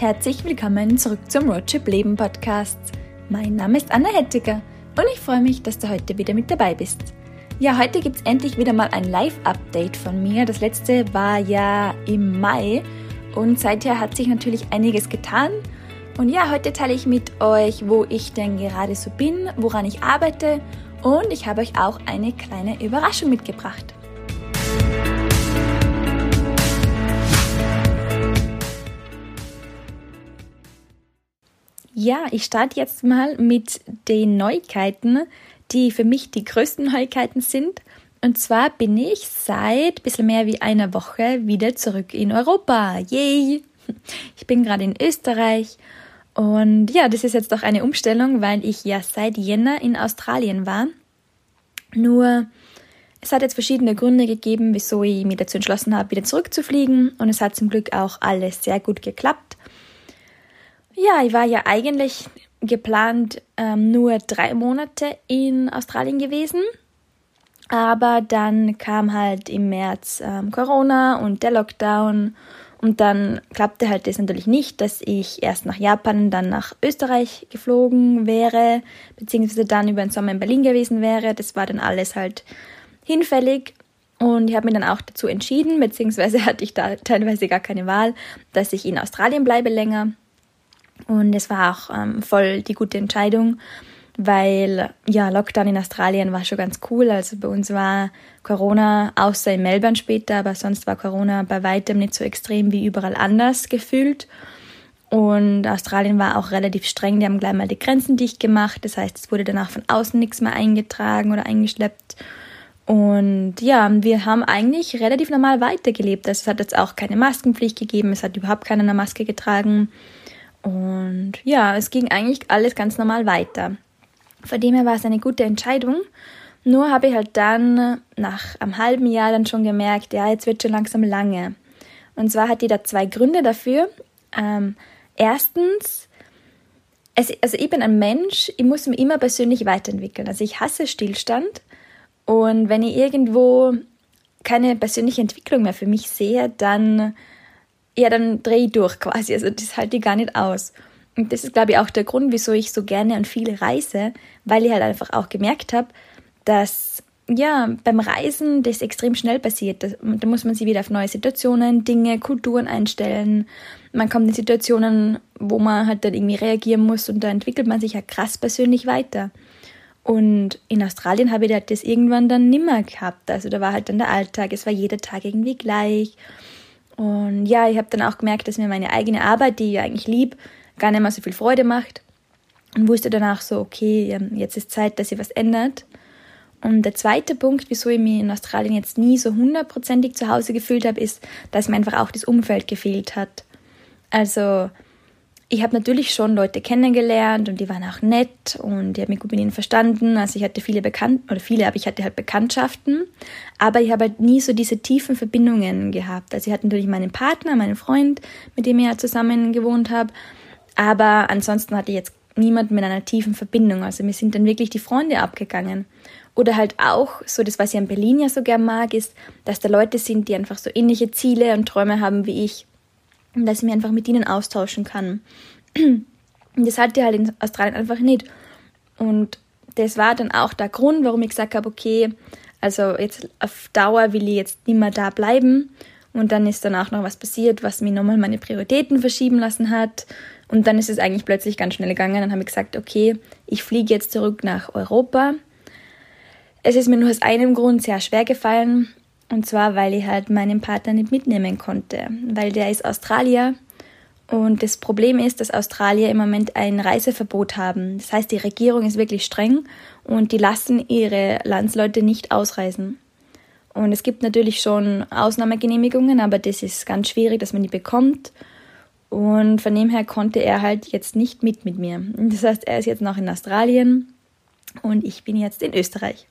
herzlich willkommen zurück zum Roadtrip Leben Podcast. Mein Name ist Anna Hettiger und ich freue mich, dass du heute wieder mit dabei bist. Ja, heute gibt es endlich wieder mal ein Live-Update von mir. Das letzte war ja im Mai und seither hat sich natürlich einiges getan. Und ja, heute teile ich mit euch, wo ich denn gerade so bin, woran ich arbeite und ich habe euch auch eine kleine Überraschung mitgebracht. Ja, ich starte jetzt mal mit den Neuigkeiten, die für mich die größten Neuigkeiten sind. Und zwar bin ich seit ein bisschen mehr wie einer Woche wieder zurück in Europa. Yay! Ich bin gerade in Österreich und ja, das ist jetzt doch eine Umstellung, weil ich ja seit Jänner in Australien war. Nur es hat jetzt verschiedene Gründe gegeben, wieso ich mich dazu entschlossen habe, wieder zurückzufliegen und es hat zum Glück auch alles sehr gut geklappt. Ja, ich war ja eigentlich geplant ähm, nur drei Monate in Australien gewesen. Aber dann kam halt im März ähm, Corona und der Lockdown. Und dann klappte halt das natürlich nicht, dass ich erst nach Japan dann nach Österreich geflogen wäre, beziehungsweise dann über den Sommer in Berlin gewesen wäre. Das war dann alles halt hinfällig. Und ich habe mich dann auch dazu entschieden, beziehungsweise hatte ich da teilweise gar keine Wahl, dass ich in Australien bleibe länger. Und es war auch ähm, voll die gute Entscheidung, weil ja, Lockdown in Australien war schon ganz cool. Also bei uns war Corona, außer in Melbourne später, aber sonst war Corona bei weitem nicht so extrem wie überall anders gefühlt. Und Australien war auch relativ streng, die haben gleich mal die Grenzen dicht gemacht. Das heißt, es wurde danach von außen nichts mehr eingetragen oder eingeschleppt. Und ja, wir haben eigentlich relativ normal weitergelebt. Also es hat jetzt auch keine Maskenpflicht gegeben, es hat überhaupt keiner eine Maske getragen. Und ja, es ging eigentlich alles ganz normal weiter. Von dem her war es eine gute Entscheidung. Nur habe ich halt dann nach einem halben Jahr dann schon gemerkt, ja, jetzt wird schon langsam lange. Und zwar hat die da zwei Gründe dafür. Ähm, erstens, es, also ich bin ein Mensch, ich muss mich immer persönlich weiterentwickeln. Also ich hasse Stillstand. Und wenn ich irgendwo keine persönliche Entwicklung mehr für mich sehe, dann ja, dann drehe ich durch quasi. Also das halte ich gar nicht aus. Und das ist, glaube ich, auch der Grund, wieso ich so gerne und viele reise, weil ich halt einfach auch gemerkt habe, dass ja, beim Reisen das extrem schnell passiert. Da muss man sich wieder auf neue Situationen, Dinge, Kulturen einstellen. Man kommt in Situationen, wo man halt dann irgendwie reagieren muss und da entwickelt man sich ja krass persönlich weiter. Und in Australien habe ich das irgendwann dann nimmer gehabt. Also da war halt dann der Alltag, es war jeder Tag irgendwie gleich. Und ja, ich habe dann auch gemerkt, dass mir meine eigene Arbeit, die ich eigentlich lieb, gar nicht mehr so viel Freude macht. Und wusste danach so, okay, ähm, jetzt ist Zeit, dass sich was ändert. Und der zweite Punkt, wieso ich mich in Australien jetzt nie so hundertprozentig zu Hause gefühlt habe, ist, dass mir einfach auch das Umfeld gefehlt hat. Also ich habe natürlich schon Leute kennengelernt und die waren auch nett und ich habe mich gut mit ihnen verstanden. Also ich hatte viele Bekannte oder viele, aber ich hatte halt Bekanntschaften. Aber ich habe halt nie so diese tiefen Verbindungen gehabt. Also ich hatte natürlich meinen Partner, meinen Freund, mit dem ich ja zusammen gewohnt habe. Aber ansonsten hatte ich jetzt niemand mit einer tiefen Verbindung. Also mir sind dann wirklich die Freunde abgegangen. Oder halt auch, so das, was ich an Berlin ja so gern mag, ist, dass da Leute sind, die einfach so ähnliche Ziele und Träume haben wie ich dass ich mich einfach mit ihnen austauschen kann. Und das hatte ich halt in Australien einfach nicht. Und das war dann auch der Grund, warum ich gesagt habe, okay, also jetzt auf Dauer will ich jetzt nicht mehr da bleiben. Und dann ist dann auch noch was passiert, was mir nochmal meine Prioritäten verschieben lassen hat. Und dann ist es eigentlich plötzlich ganz schnell gegangen. Dann habe ich gesagt, okay, ich fliege jetzt zurück nach Europa. Es ist mir nur aus einem Grund sehr schwer gefallen. Und zwar, weil ich halt meinen Partner nicht mitnehmen konnte, weil der ist Australier und das Problem ist, dass Australier im Moment ein Reiseverbot haben. Das heißt, die Regierung ist wirklich streng und die lassen ihre Landsleute nicht ausreisen. Und es gibt natürlich schon Ausnahmegenehmigungen, aber das ist ganz schwierig, dass man die bekommt. Und von dem her konnte er halt jetzt nicht mit mit mir. Das heißt, er ist jetzt noch in Australien und ich bin jetzt in Österreich.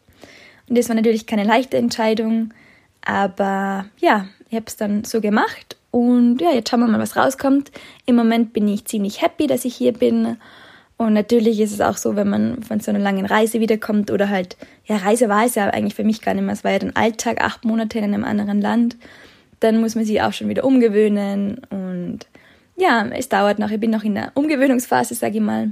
Und das war natürlich keine leichte Entscheidung. Aber ja, ich habe es dann so gemacht und ja, jetzt schauen wir mal, was rauskommt. Im Moment bin ich ziemlich happy, dass ich hier bin. Und natürlich ist es auch so, wenn man von so einer langen Reise wiederkommt oder halt, ja, Reise war es ja eigentlich für mich gar nicht mehr. Es war ja dann Alltag, acht Monate in einem anderen Land. Dann muss man sich auch schon wieder umgewöhnen und ja, es dauert noch. Ich bin noch in der Umgewöhnungsphase, sage ich mal.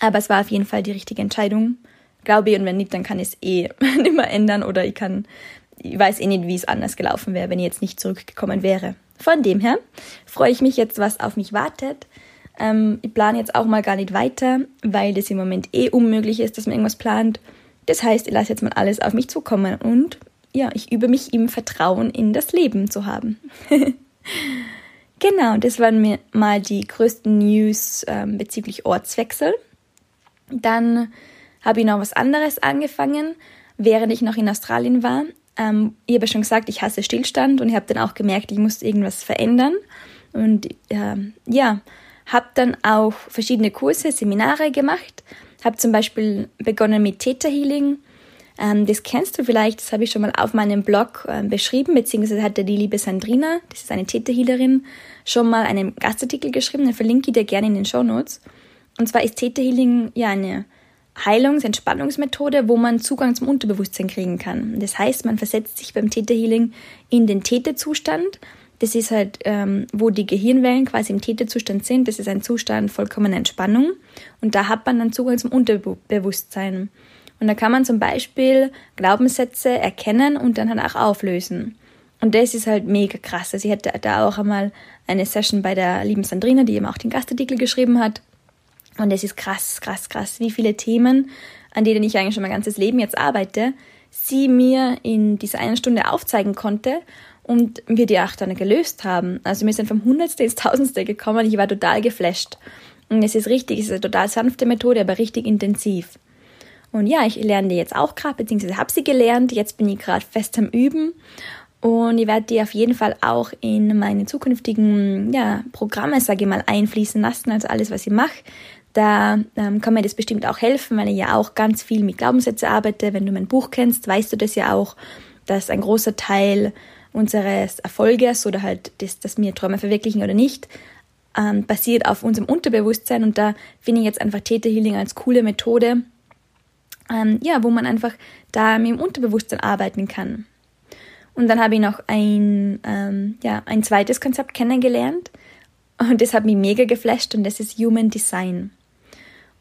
Aber es war auf jeden Fall die richtige Entscheidung, glaube ich. Und wenn nicht, dann kann ich es eh nicht mehr ändern oder ich kann, ich weiß eh nicht, wie es anders gelaufen wäre, wenn ich jetzt nicht zurückgekommen wäre. Von dem her freue ich mich jetzt, was auf mich wartet. Ähm, ich plane jetzt auch mal gar nicht weiter, weil das im Moment eh unmöglich ist, dass man irgendwas plant. Das heißt, ich lasse jetzt mal alles auf mich zukommen und ja, ich übe mich im Vertrauen in das Leben zu haben. genau, das waren mir mal die größten News ähm, bezüglich Ortswechsel. Dann habe ich noch was anderes angefangen, während ich noch in Australien war. Ähm, ich habe ja schon gesagt, ich hasse Stillstand und ich habe dann auch gemerkt, ich muss irgendwas verändern. Und äh, ja, habe dann auch verschiedene Kurse, Seminare gemacht, habe zum Beispiel begonnen mit Theta Healing. Ähm, das kennst du vielleicht, das habe ich schon mal auf meinem Blog äh, beschrieben, beziehungsweise hatte die liebe Sandrina, das ist eine Theta Healerin, schon mal einen Gastartikel geschrieben, den verlinke ich dir gerne in den Show Notes. Und zwar ist Theta Healing ja eine Heilungs-, Entspannungsmethode, wo man Zugang zum Unterbewusstsein kriegen kann. Das heißt, man versetzt sich beim Theta Healing in den Theta-Zustand das ist halt, ähm, wo die Gehirnwellen quasi im Täterzustand sind. Das ist ein Zustand vollkommener Entspannung. Und da hat man dann Zugang zum Unterbewusstsein. Und da kann man zum Beispiel Glaubenssätze erkennen und dann halt auch auflösen. Und das ist halt mega krass. Also ich hatte da auch einmal eine Session bei der lieben Sandrina, die eben auch den Gastartikel geschrieben hat. Und es ist krass, krass, krass, wie viele Themen, an denen ich eigentlich schon mein ganzes Leben jetzt arbeite, sie mir in dieser einen Stunde aufzeigen konnte und wir die auch dann gelöst haben. Also wir sind vom Hundertste ins Tausendste gekommen. Ich war total geflasht. Und es ist richtig, es ist eine total sanfte Methode, aber richtig intensiv. Und ja, ich lerne die jetzt auch gerade, beziehungsweise habe sie gelernt. Jetzt bin ich gerade fest am Üben. Und ich werde die auf jeden Fall auch in meine zukünftigen ja, Programme, sage ich mal, einfließen lassen. Also alles, was ich mache. Da ähm, kann mir das bestimmt auch helfen, weil ich ja auch ganz viel mit Glaubenssätzen arbeite. Wenn du mein Buch kennst, weißt du das ja auch, dass ein großer Teil unseres Erfolges oder halt das, dass wir Träume verwirklichen oder nicht, ähm, basiert auf unserem Unterbewusstsein und da finde ich jetzt einfach Theta Healing als coole Methode, ähm, ja, wo man einfach da mit dem Unterbewusstsein arbeiten kann. Und dann habe ich noch ein, ähm, ja, ein zweites Konzept kennengelernt und das hat mich mega geflasht und das ist Human Design.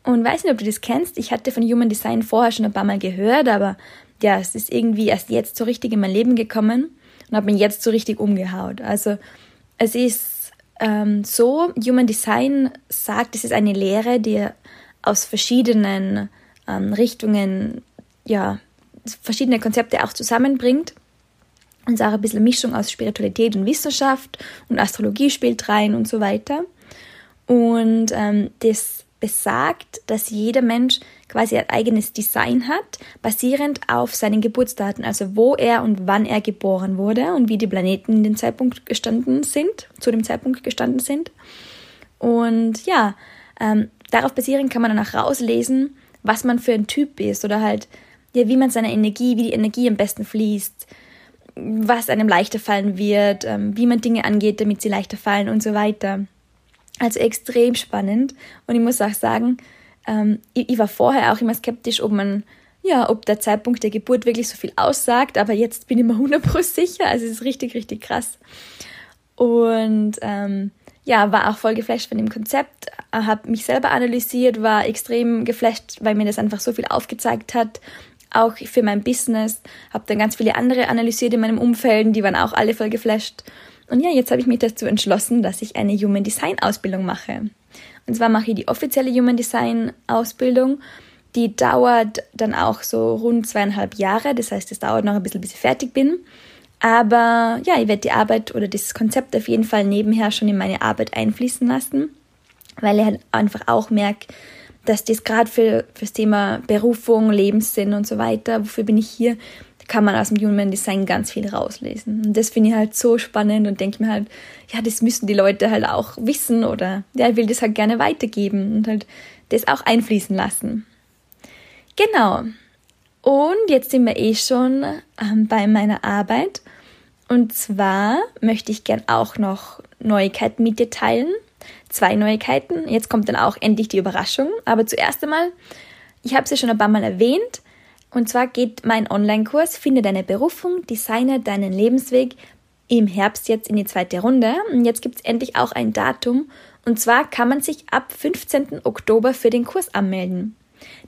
Und weiß nicht, ob du das kennst. Ich hatte von Human Design vorher schon ein paar Mal gehört, aber ja, es ist irgendwie erst jetzt so richtig in mein Leben gekommen und habe mich jetzt so richtig umgehaut. Also es ist ähm, so, Human Design sagt, es ist eine Lehre, die aus verschiedenen ähm, Richtungen, ja, verschiedene Konzepte auch zusammenbringt. Und es ist auch ein bisschen eine Mischung aus Spiritualität und Wissenschaft und Astrologie spielt rein und so weiter. Und ähm, das besagt, dass jeder Mensch quasi ein eigenes Design hat, basierend auf seinen Geburtsdaten, also wo er und wann er geboren wurde und wie die Planeten in dem Zeitpunkt gestanden sind, zu dem Zeitpunkt gestanden sind. Und ja, ähm, darauf basierend kann man dann auch rauslesen, was man für ein Typ ist oder halt, ja, wie man seine Energie, wie die Energie am besten fließt, was einem leichter fallen wird, ähm, wie man Dinge angeht, damit sie leichter fallen und so weiter. Also extrem spannend. Und ich muss auch sagen, ähm, ich, ich, war vorher auch immer skeptisch, ob man, ja, ob der Zeitpunkt der Geburt wirklich so viel aussagt, aber jetzt bin ich mir 100% sicher. Also es ist richtig, richtig krass. Und ähm, ja, war auch voll geflasht von dem Konzept, habe mich selber analysiert, war extrem geflasht, weil mir das einfach so viel aufgezeigt hat, auch für mein Business. Habe dann ganz viele andere analysiert in meinem Umfeld, die waren auch alle voll geflasht. Und ja, jetzt habe ich mich dazu entschlossen, dass ich eine Human Design Ausbildung mache. Und zwar mache ich die offizielle Human Design Ausbildung. Die dauert dann auch so rund zweieinhalb Jahre. Das heißt, es dauert noch ein bisschen, bis ich fertig bin. Aber ja, ich werde die Arbeit oder das Konzept auf jeden Fall nebenher schon in meine Arbeit einfließen lassen, weil ich halt einfach auch merke, dass das gerade für das Thema Berufung, Lebenssinn und so weiter, wofür bin ich hier, kann man aus dem Human Design ganz viel rauslesen. Und das finde ich halt so spannend und denke mir halt, ja, das müssen die Leute halt auch wissen oder ja, ich will das halt gerne weitergeben und halt das auch einfließen lassen. Genau. Und jetzt sind wir eh schon ähm, bei meiner Arbeit. Und zwar möchte ich gern auch noch Neuigkeiten mit dir teilen. Zwei Neuigkeiten. Jetzt kommt dann auch endlich die Überraschung. Aber zuerst einmal, ich habe es ja schon ein paar Mal erwähnt, und zwar geht mein Online-Kurs Finde deine Berufung, designe deinen Lebensweg im Herbst jetzt in die zweite Runde. Und jetzt gibt es endlich auch ein Datum. Und zwar kann man sich ab 15. Oktober für den Kurs anmelden.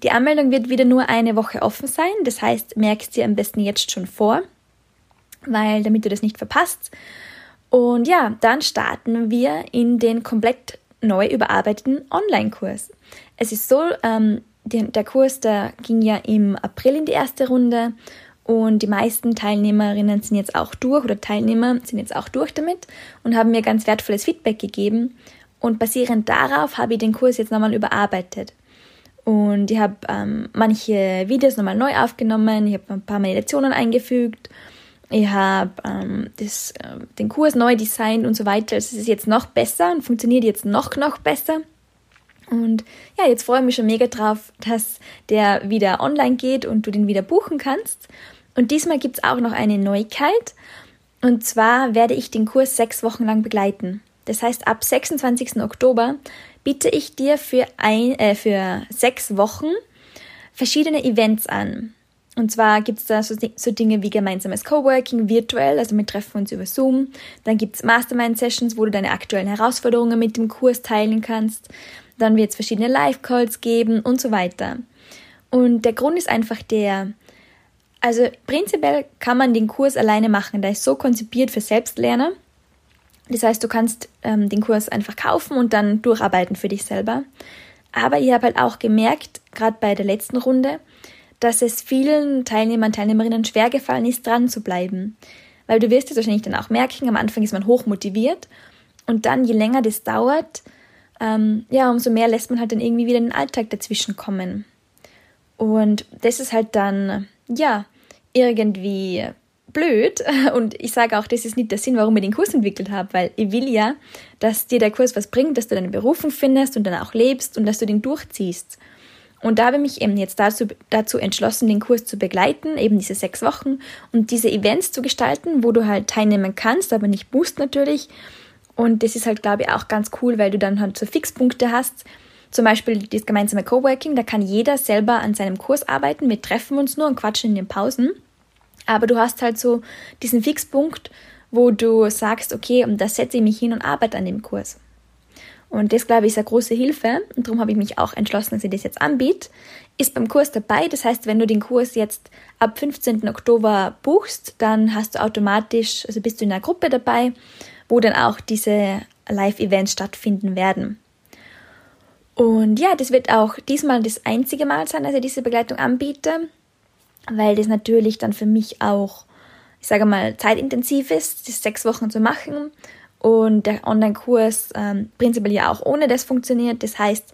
Die Anmeldung wird wieder nur eine Woche offen sein. Das heißt, merkst dir am besten jetzt schon vor, weil damit du das nicht verpasst. Und ja, dann starten wir in den komplett neu überarbeiteten Online-Kurs. Es ist so, ähm, der Kurs, der ging ja im April in die erste Runde und die meisten Teilnehmerinnen sind jetzt auch durch oder Teilnehmer sind jetzt auch durch damit und haben mir ganz wertvolles Feedback gegeben. Und basierend darauf habe ich den Kurs jetzt nochmal überarbeitet. Und ich habe ähm, manche Videos nochmal neu aufgenommen, ich habe ein paar Meditationen eingefügt, ich habe ähm, äh, den Kurs neu designt und so weiter. Also es ist jetzt noch besser und funktioniert jetzt noch, noch besser. Und ja, jetzt freue ich mich schon mega drauf, dass der wieder online geht und du den wieder buchen kannst. Und diesmal gibt es auch noch eine Neuigkeit. Und zwar werde ich den Kurs sechs Wochen lang begleiten. Das heißt, ab 26. Oktober biete ich dir für, ein, äh, für sechs Wochen verschiedene Events an. Und zwar gibt es da so, so, Dinge wie gemeinsames Coworking virtuell, also wir treffen uns über Zoom. Dann gibt es Mastermind-Sessions, wo du deine aktuellen Herausforderungen mit dem Kurs teilen kannst. Dann wird es verschiedene Live-Calls geben und so weiter. Und der Grund ist einfach der, also prinzipiell kann man den Kurs alleine machen. Der ist so konzipiert für Selbstlerner. Das heißt, du kannst ähm, den Kurs einfach kaufen und dann durcharbeiten für dich selber. Aber ich habe halt auch gemerkt, gerade bei der letzten Runde, dass es vielen Teilnehmern Teilnehmerinnen schwer gefallen ist, dran zu bleiben. Weil du wirst es wahrscheinlich dann auch merken, am Anfang ist man hoch motiviert und dann, je länger das dauert, ähm, ja, umso mehr lässt man halt dann irgendwie wieder den Alltag dazwischen kommen. Und das ist halt dann ja, irgendwie blöd. Und ich sage auch, das ist nicht der Sinn, warum ich den Kurs entwickelt habe, weil ich will ja, dass dir der Kurs was bringt, dass du deine Berufung findest und dann auch lebst und dass du den durchziehst. Und da habe ich mich eben jetzt dazu, dazu entschlossen, den Kurs zu begleiten, eben diese sechs Wochen und diese Events zu gestalten, wo du halt teilnehmen kannst, aber nicht musst natürlich. Und das ist halt, glaube ich, auch ganz cool, weil du dann halt so Fixpunkte hast, zum Beispiel das gemeinsame Coworking, da kann jeder selber an seinem Kurs arbeiten. Wir treffen uns nur und quatschen in den Pausen. Aber du hast halt so diesen Fixpunkt, wo du sagst, okay, und da setze ich mich hin und arbeite an dem Kurs. Und das, glaube ich, ist eine große Hilfe. Und darum habe ich mich auch entschlossen, dass ich das jetzt anbiete. Ist beim Kurs dabei. Das heißt, wenn du den Kurs jetzt ab 15. Oktober buchst, dann hast du automatisch, also bist du in einer Gruppe dabei, wo dann auch diese Live-Events stattfinden werden. Und ja, das wird auch diesmal das einzige Mal sein, dass ich diese Begleitung anbiete, weil das natürlich dann für mich auch, ich sage mal, zeitintensiv ist, das sechs Wochen zu machen und der Online-Kurs ähm, prinzipiell ja auch ohne das funktioniert. Das heißt,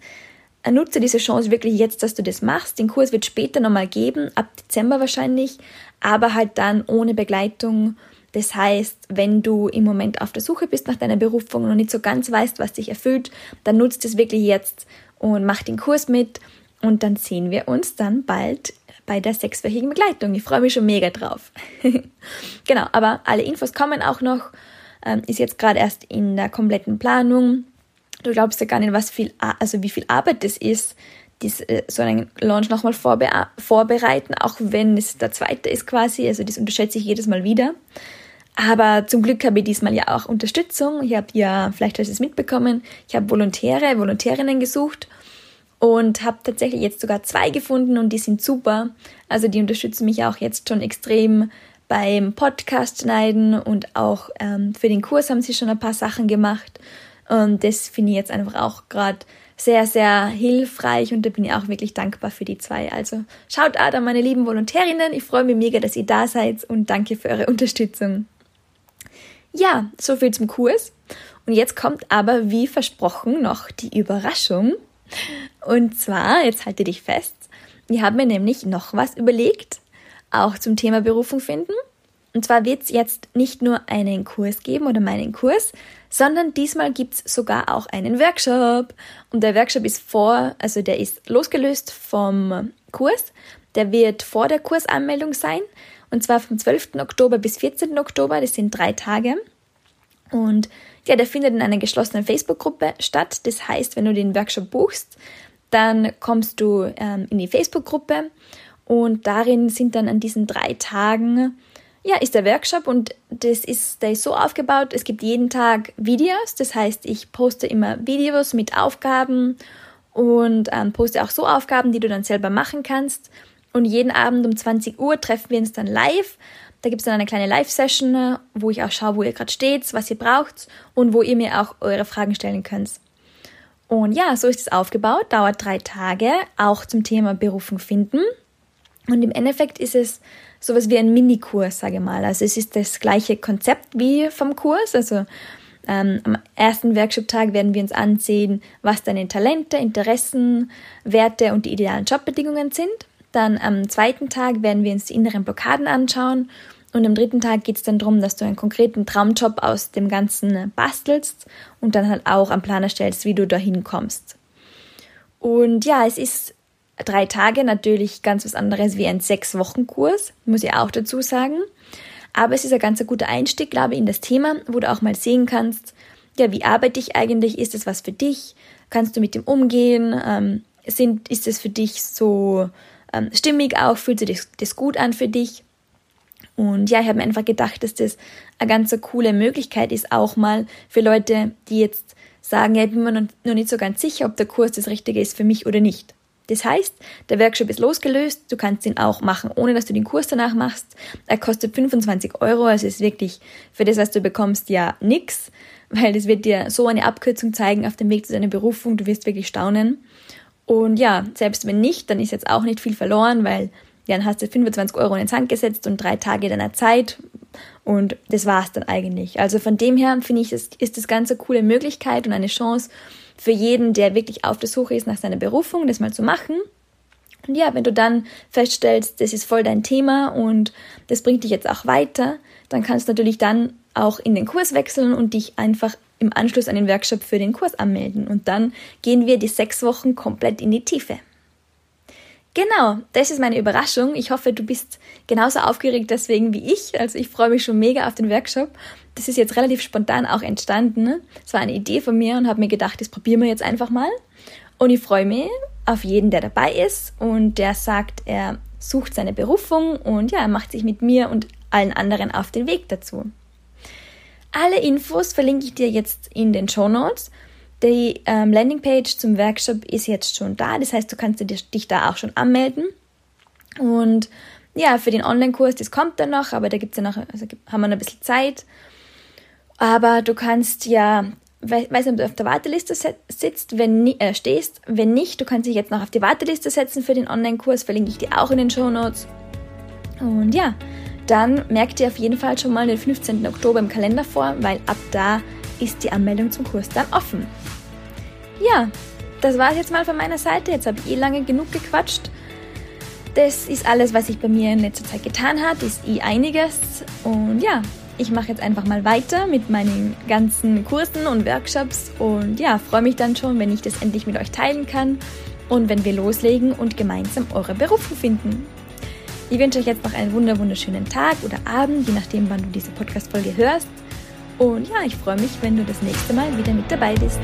nutze diese Chance wirklich jetzt, dass du das machst. Den Kurs wird später nochmal geben, ab Dezember wahrscheinlich, aber halt dann ohne Begleitung das heißt, wenn du im Moment auf der Suche bist nach deiner Berufung und nicht so ganz weißt, was dich erfüllt, dann nutzt es wirklich jetzt und mach den Kurs mit und dann sehen wir uns dann bald bei der sechswöchigen Begleitung. Ich freue mich schon mega drauf. genau, aber alle Infos kommen auch noch. Ähm, ist jetzt gerade erst in der kompletten Planung. Du glaubst ja gar nicht, was viel, also wie viel Arbeit das ist, dies, äh, so einen Launch nochmal vorbe vorbereiten, auch wenn es der zweite ist quasi. Also das unterschätze ich jedes Mal wieder. Aber zum Glück habe ich diesmal ja auch Unterstützung. Ich habe ja, vielleicht hast du es mitbekommen, ich habe Volontäre, Volontärinnen gesucht und habe tatsächlich jetzt sogar zwei gefunden und die sind super. Also die unterstützen mich auch jetzt schon extrem beim Podcast schneiden und auch ähm, für den Kurs haben sie schon ein paar Sachen gemacht. Und das finde ich jetzt einfach auch gerade sehr, sehr hilfreich und da bin ich auch wirklich dankbar für die zwei. Also schaut an meine lieben Volontärinnen. Ich freue mich mega, dass ihr da seid und danke für eure Unterstützung. Ja, so viel zum Kurs. Und jetzt kommt aber, wie versprochen, noch die Überraschung. Und zwar, jetzt halte dich fest, ich habe mir nämlich noch was überlegt, auch zum Thema Berufung finden. Und zwar wird es jetzt nicht nur einen Kurs geben oder meinen Kurs, sondern diesmal gibt es sogar auch einen Workshop. Und der Workshop ist vor, also der ist losgelöst vom Kurs. Der wird vor der Kursanmeldung sein. Und zwar vom 12. Oktober bis 14. Oktober, das sind drei Tage. Und ja, der findet in einer geschlossenen Facebook-Gruppe statt. Das heißt, wenn du den Workshop buchst, dann kommst du ähm, in die Facebook-Gruppe und darin sind dann an diesen drei Tagen ja, ist der Workshop und das ist, der ist so aufgebaut, es gibt jeden Tag Videos, das heißt, ich poste immer Videos mit Aufgaben und ähm, poste auch so Aufgaben, die du dann selber machen kannst. Und jeden Abend um 20 Uhr treffen wir uns dann live. Da gibt es dann eine kleine Live-Session, wo ich auch schaue, wo ihr gerade steht, was ihr braucht und wo ihr mir auch eure Fragen stellen könnt. Und ja, so ist es aufgebaut, dauert drei Tage, auch zum Thema Berufung finden. Und im Endeffekt ist es sowas wie ein Minikurs, sage ich mal. Also es ist das gleiche Konzept wie vom Kurs. Also ähm, am ersten Workshop-Tag werden wir uns ansehen, was deine Talente, Interessen, Werte und die idealen Jobbedingungen sind. Dann am zweiten Tag werden wir uns die inneren Blockaden anschauen. Und am dritten Tag geht es dann darum, dass du einen konkreten Traumjob aus dem Ganzen bastelst und dann halt auch am Plan erstellst, wie du dahin kommst. Und ja, es ist drei Tage natürlich ganz was anderes wie ein Sechs-Wochen-Kurs, muss ich auch dazu sagen. Aber es ist ein ganz guter Einstieg, glaube ich, in das Thema, wo du auch mal sehen kannst, ja, wie arbeite ich eigentlich? Ist es was für dich? Kannst du mit dem umgehen? Ähm, sind, ist es für dich so ähm, stimmig auch? Fühlt sich das, das gut an für dich? Und ja, ich habe mir einfach gedacht, dass das eine ganz so coole Möglichkeit ist, auch mal für Leute, die jetzt sagen, ja, ich bin mir noch nicht so ganz sicher, ob der Kurs das Richtige ist für mich oder nicht. Das heißt, der Workshop ist losgelöst, du kannst ihn auch machen, ohne dass du den Kurs danach machst. Er kostet 25 Euro, also ist wirklich für das, was du bekommst, ja nix, weil das wird dir so eine Abkürzung zeigen auf dem Weg zu deiner Berufung, du wirst wirklich staunen. Und ja, selbst wenn nicht, dann ist jetzt auch nicht viel verloren, weil dann hast du 25 Euro in den Sand gesetzt und drei Tage deiner Zeit und das war's dann eigentlich. Also von dem her finde ich, ist das ganz eine coole Möglichkeit und eine Chance, für jeden, der wirklich auf der Suche ist nach seiner Berufung, das mal zu machen. Und ja, wenn du dann feststellst, das ist voll dein Thema und das bringt dich jetzt auch weiter, dann kannst du natürlich dann auch in den Kurs wechseln und dich einfach im Anschluss an den Workshop für den Kurs anmelden. Und dann gehen wir die sechs Wochen komplett in die Tiefe. Genau, das ist meine Überraschung. Ich hoffe, du bist genauso aufgeregt deswegen wie ich. Also ich freue mich schon mega auf den Workshop. Das ist jetzt relativ spontan auch entstanden. Es war eine Idee von mir und habe mir gedacht, das probieren wir jetzt einfach mal. Und ich freue mich auf jeden, der dabei ist und der sagt, er sucht seine Berufung und ja, er macht sich mit mir und allen anderen auf den Weg dazu. Alle Infos verlinke ich dir jetzt in den Show Notes die ähm, Landingpage zum Workshop ist jetzt schon da, das heißt, du kannst dich da auch schon anmelden. Und ja, für den Online-Kurs, das kommt dann noch, aber da gibt's ja noch, also haben wir noch ein bisschen Zeit. Aber du kannst ja, weiß nicht, ob du auf der Warteliste sitzt, wenn äh, stehst, wenn nicht, du kannst dich jetzt noch auf die Warteliste setzen für den Online-Kurs, verlinke ich dir auch in den Show Notes. Und ja, dann merkt ihr auf jeden Fall schon mal den 15. Oktober im Kalender vor, weil ab da ist die Anmeldung zum Kurs dann offen. Ja, das war es jetzt mal von meiner Seite. Jetzt habe ich eh lange genug gequatscht. Das ist alles, was sich bei mir in letzter Zeit getan hat, ist eh einiges. Und ja, ich mache jetzt einfach mal weiter mit meinen ganzen Kursen und Workshops und ja, freue mich dann schon, wenn ich das endlich mit euch teilen kann und wenn wir loslegen und gemeinsam eure Berufung finden. Ich wünsche euch jetzt noch einen wunderschönen Tag oder Abend, je nachdem, wann du diese Podcast-Folge hörst. Und ja, ich freue mich, wenn du das nächste Mal wieder mit dabei bist.